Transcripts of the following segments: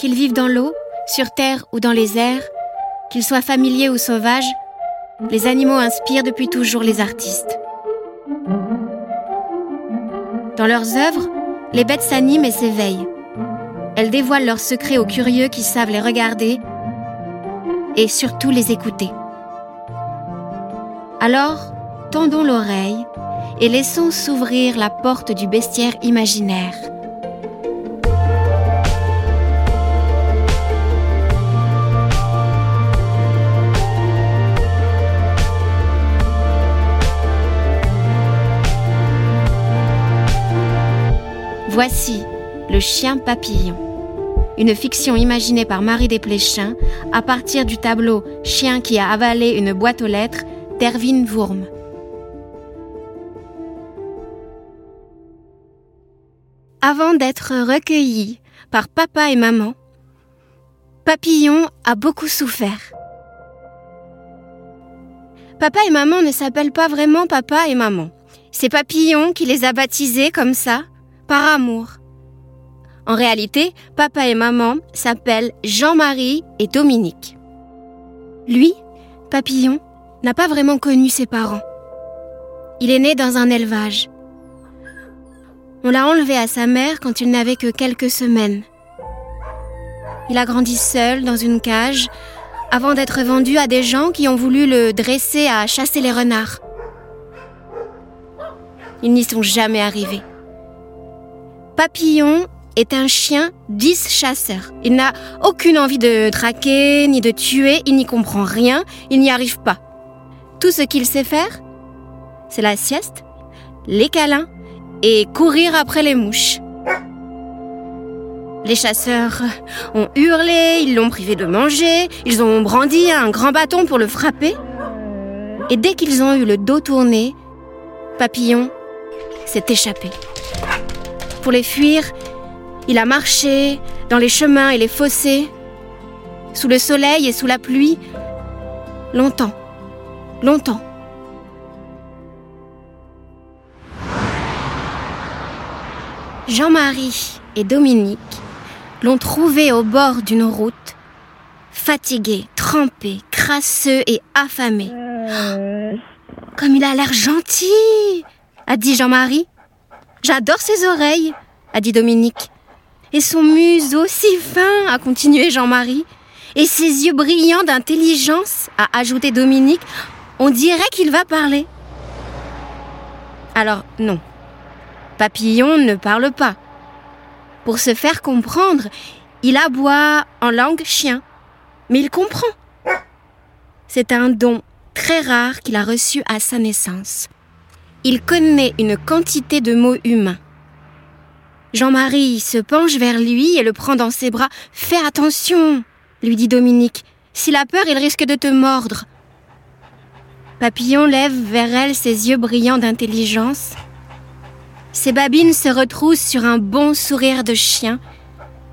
Qu'ils vivent dans l'eau, sur terre ou dans les airs, qu'ils soient familiers ou sauvages, les animaux inspirent depuis toujours les artistes. Dans leurs œuvres, les bêtes s'animent et s'éveillent. Elles dévoilent leurs secrets aux curieux qui savent les regarder et surtout les écouter. Alors, tendons l'oreille et laissons s'ouvrir la porte du bestiaire imaginaire. Voici Le chien papillon, une fiction imaginée par Marie Desplechin à partir du tableau Chien qui a avalé une boîte aux lettres d'Erwin Wurm. Avant d'être recueilli par papa et maman, Papillon a beaucoup souffert. Papa et maman ne s'appellent pas vraiment papa et maman. C'est Papillon qui les a baptisés comme ça par amour. En réalité, papa et maman s'appellent Jean-Marie et Dominique. Lui, Papillon, n'a pas vraiment connu ses parents. Il est né dans un élevage. On l'a enlevé à sa mère quand il n'avait que quelques semaines. Il a grandi seul dans une cage avant d'être vendu à des gens qui ont voulu le dresser à chasser les renards. Ils n'y sont jamais arrivés. Papillon est un chien 10 chasseur. Il n'a aucune envie de traquer ni de tuer, il n'y comprend rien, il n'y arrive pas. Tout ce qu'il sait faire, c'est la sieste, les câlins et courir après les mouches. Les chasseurs ont hurlé, ils l'ont privé de manger, ils ont brandi un grand bâton pour le frapper. Et dès qu'ils ont eu le dos tourné, Papillon s'est échappé. Pour les fuir, il a marché dans les chemins et les fossés, sous le soleil et sous la pluie, longtemps, longtemps. Jean-Marie et Dominique l'ont trouvé au bord d'une route, fatigué, trempé, crasseux et affamé. Comme il a l'air gentil, a dit Jean-Marie. J'adore ses oreilles, a dit Dominique. Et son museau si fin, a continué Jean-Marie. Et ses yeux brillants d'intelligence, a ajouté Dominique. On dirait qu'il va parler. Alors non, Papillon ne parle pas. Pour se faire comprendre, il aboie en langue chien. Mais il comprend. C'est un don très rare qu'il a reçu à sa naissance. Il connaît une quantité de mots humains. Jean-Marie se penche vers lui et le prend dans ses bras. Fais attention, lui dit Dominique. S'il a peur, il risque de te mordre. Papillon lève vers elle ses yeux brillants d'intelligence. Ses babines se retroussent sur un bon sourire de chien.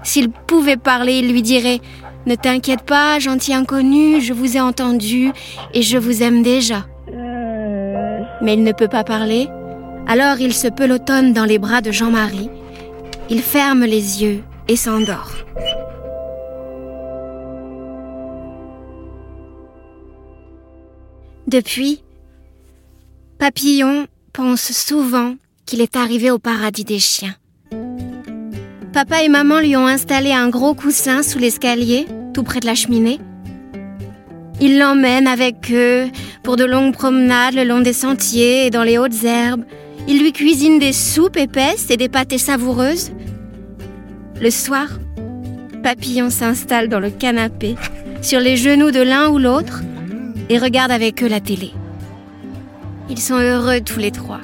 S'il pouvait parler, il lui dirait Ne t'inquiète pas, gentil inconnu, je vous ai entendu et je vous aime déjà mais il ne peut pas parler. Alors il se pelotonne dans les bras de Jean-Marie. Il ferme les yeux et s'endort. Depuis, Papillon pense souvent qu'il est arrivé au paradis des chiens. Papa et maman lui ont installé un gros coussin sous l'escalier, tout près de la cheminée. Ils l'emmènent avec eux pour de longues promenades le long des sentiers et dans les hautes herbes. Ils lui cuisinent des soupes épaisses et des pâtés savoureuses. Le soir, Papillon s'installe dans le canapé, sur les genoux de l'un ou l'autre, et regarde avec eux la télé. Ils sont heureux tous les trois,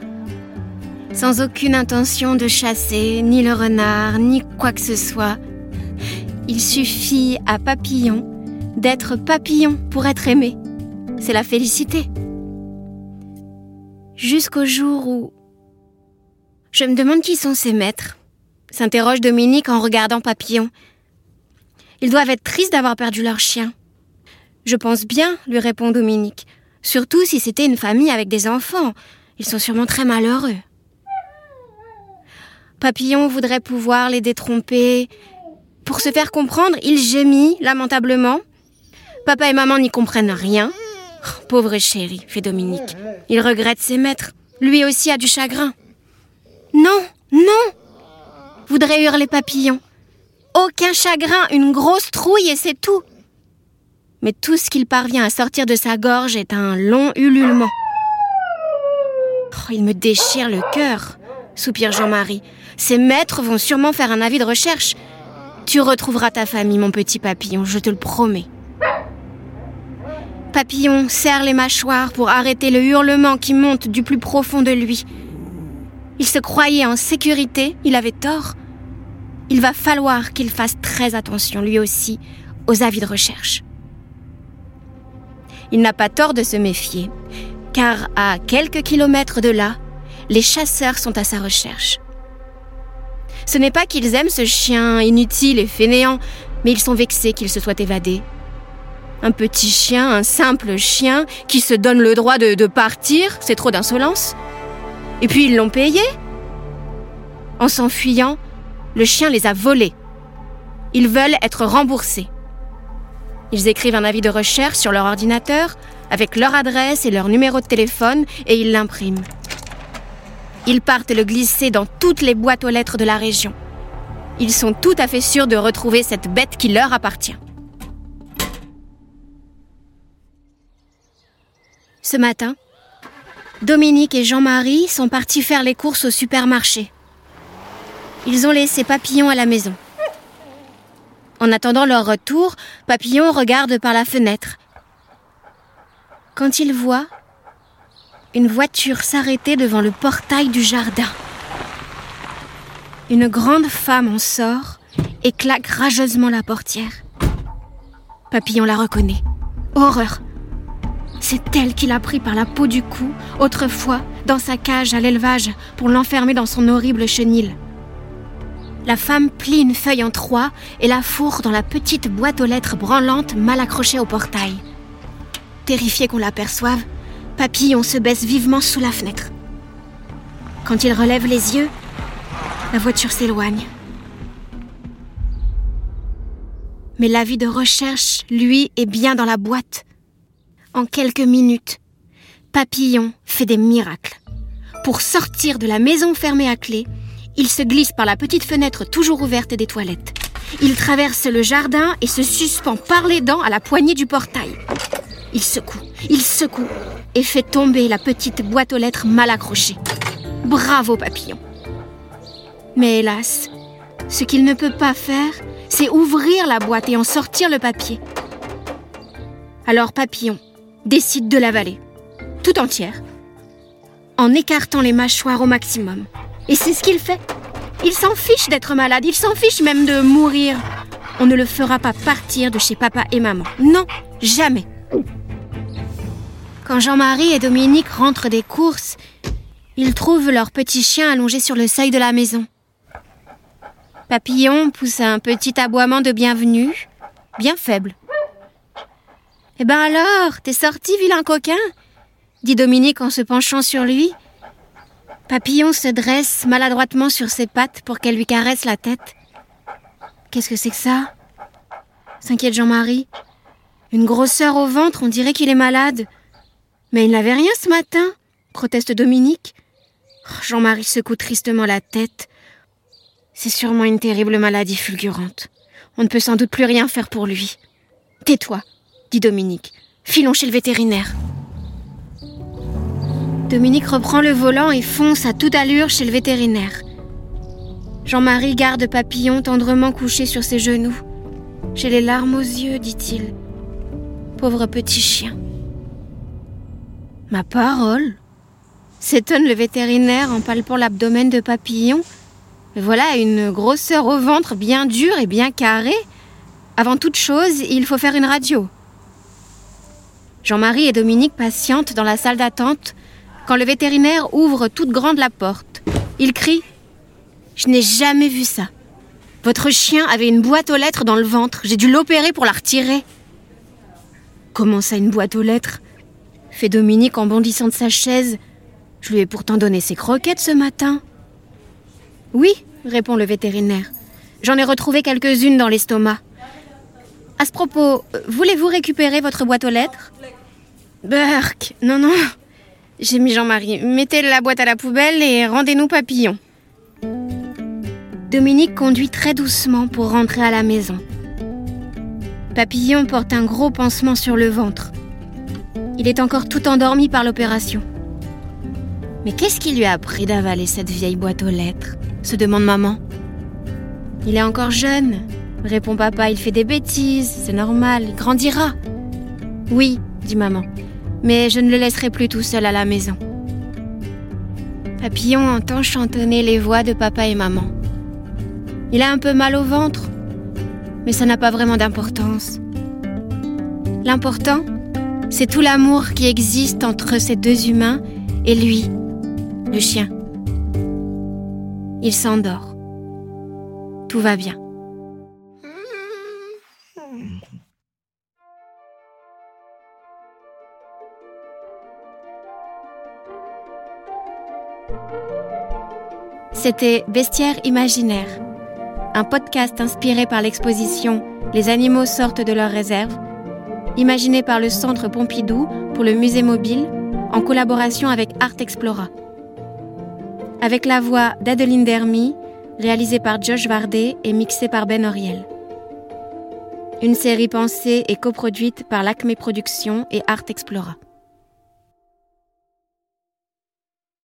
sans aucune intention de chasser ni le renard, ni quoi que ce soit. Il suffit à Papillon d'être papillon pour être aimé. C'est la félicité. Jusqu'au jour où... Je me demande qui sont ces maîtres, s'interroge Dominique en regardant Papillon. Ils doivent être tristes d'avoir perdu leur chien. Je pense bien, lui répond Dominique. Surtout si c'était une famille avec des enfants. Ils sont sûrement très malheureux. Papillon voudrait pouvoir les détromper Pour se faire comprendre, il gémit lamentablement. Papa et maman n'y comprennent rien. Oh, pauvre chéri, fait Dominique. Il regrette ses maîtres. Lui aussi a du chagrin. Non, non voudrait hurler Papillon. Aucun chagrin, une grosse trouille et c'est tout. Mais tout ce qu'il parvient à sortir de sa gorge est un long ululement. Oh, il me déchire le cœur, soupire Jean-Marie. Ses maîtres vont sûrement faire un avis de recherche. Tu retrouveras ta famille, mon petit papillon, je te le promets. Papillon serre les mâchoires pour arrêter le hurlement qui monte du plus profond de lui. Il se croyait en sécurité, il avait tort. Il va falloir qu'il fasse très attention, lui aussi, aux avis de recherche. Il n'a pas tort de se méfier, car à quelques kilomètres de là, les chasseurs sont à sa recherche. Ce n'est pas qu'ils aiment ce chien inutile et fainéant, mais ils sont vexés qu'il se soit évadé. Un petit chien, un simple chien, qui se donne le droit de, partir, c'est trop d'insolence. Et puis ils l'ont payé. En s'enfuyant, le chien les a volés. Ils veulent être remboursés. Ils écrivent un avis de recherche sur leur ordinateur avec leur adresse et leur numéro de téléphone et ils l'impriment. Ils partent le glisser dans toutes les boîtes aux lettres de la région. Ils sont tout à fait sûrs de retrouver cette bête qui leur appartient. Ce matin, Dominique et Jean-Marie sont partis faire les courses au supermarché. Ils ont laissé Papillon à la maison. En attendant leur retour, Papillon regarde par la fenêtre. Quand il voit une voiture s'arrêter devant le portail du jardin. Une grande femme en sort et claque rageusement la portière. Papillon la reconnaît. Horreur C'est elle qui l'a pris par la peau du cou, autrefois, dans sa cage à l'élevage, pour l'enfermer dans son horrible chenil. La femme plie une feuille en trois et la fourre dans la petite boîte aux lettres branlante mal accrochée au portail. Terrifié qu'on l'aperçoive, Papillon se baisse vivement sous la fenêtre. Quand il relève les yeux, la voiture s'éloigne. Mais l'avis de recherche, lui, est bien dans la boîte. En quelques minutes, Papillon fait des miracles. Pour sortir de la maison fermée à clé, il se glisse par la petite fenêtre toujours ouverte des toilettes. Il traverse le jardin et se suspend par les dents à la poignée du portail. Il secoue, il secoue et fait tomber la petite boîte aux lettres mal accrochée. Bravo papillon. Mais hélas, ce qu'il ne peut pas faire, c'est ouvrir la boîte et en sortir le papier. Alors papillon décide de l'avaler, tout entière, en écartant les mâchoires au maximum. Et c'est ce qu'il fait. Il s'en fiche d'être malade, il s'en fiche même de mourir. On ne le fera pas partir de chez papa et maman. Non, jamais. Quand Jean-Marie et Dominique rentrent des courses, ils trouvent leur petit chien allongé sur le seuil de la maison. Papillon pousse un petit aboiement de bienvenue, bien faible. Eh ben alors, t'es sorti, vilain coquin? dit Dominique en se penchant sur lui Papillon se dresse maladroitement sur ses pattes pour qu'elle lui caresse la tête. Qu'est-ce que c'est que ça? s'inquiète Jean-Marie. Une grosseur au ventre, on dirait qu'il est malade. Mais il n'avait rien ce matin, proteste Dominique. Oh, Jean-Marie secoue tristement la tête. C'est sûrement une terrible maladie fulgurante. On ne peut sans doute plus rien faire pour lui. Tais-toi, dit Dominique. Filons chez le vétérinaire. Dominique reprend le volant et fonce à toute allure chez le vétérinaire. Jean-Marie garde Papillon tendrement couché sur ses genoux. J'ai les larmes aux yeux, dit-il. Pauvre petit chien. Ma parole s'étonne le vétérinaire en palpant l'abdomen de Papillon. Voilà une grosseur au ventre bien dure et bien carrée. Avant toute chose, il faut faire une radio. Jean-Marie et Dominique patientent dans la salle d'attente quand le vétérinaire ouvre toute grande la porte. Il crie Je n'ai jamais vu ça. Votre chien avait une boîte aux lettres dans le ventre. J'ai dû l'opérer pour la retirer. Comment ça, une boîte aux lettres? Fait Dominique en bondissant de sa chaise. Je lui ai pourtant donné ses croquettes ce matin. Oui, répond le vétérinaire. J'en ai retrouvé quelques-unes dans l'estomac. À ce propos, voulez-vous récupérer votre boîte aux lettres? Burk, non, non. J'ai mis Jean-Marie. Mettez la boîte à la poubelle et rendez-nous papillon. Dominique conduit très doucement pour rentrer à la maison. Papillon porte un gros pansement sur le ventre. Il est encore tout endormi par l'opération. Mais qu'est-ce qui lui a appris d'avaler cette vieille boîte aux lettres? se demande maman. Il est encore jeune, répond papa, il fait des bêtises, c'est normal, il grandira. Oui, dit maman, mais je ne le laisserai plus tout seul à la maison. Papillon entend chantonner les voix de papa et maman. Il a un peu mal au ventre, mais ça n'a pas vraiment d'importance. L'important, c'est tout l'amour qui existe entre ces deux humains et lui, le chien. Il s'endort. Tout va bien. C'était Bestiaire imaginaire, un podcast inspiré par l'exposition Les animaux sortent de leur réserve, imaginé par le Centre Pompidou pour le Musée mobile en collaboration avec Art Explora. Avec la voix d'Adeline Dermy, réalisée par Josh Vardet et mixée par Ben Oriel. Une série pensée et coproduite par l'Acme Productions et Art Explora.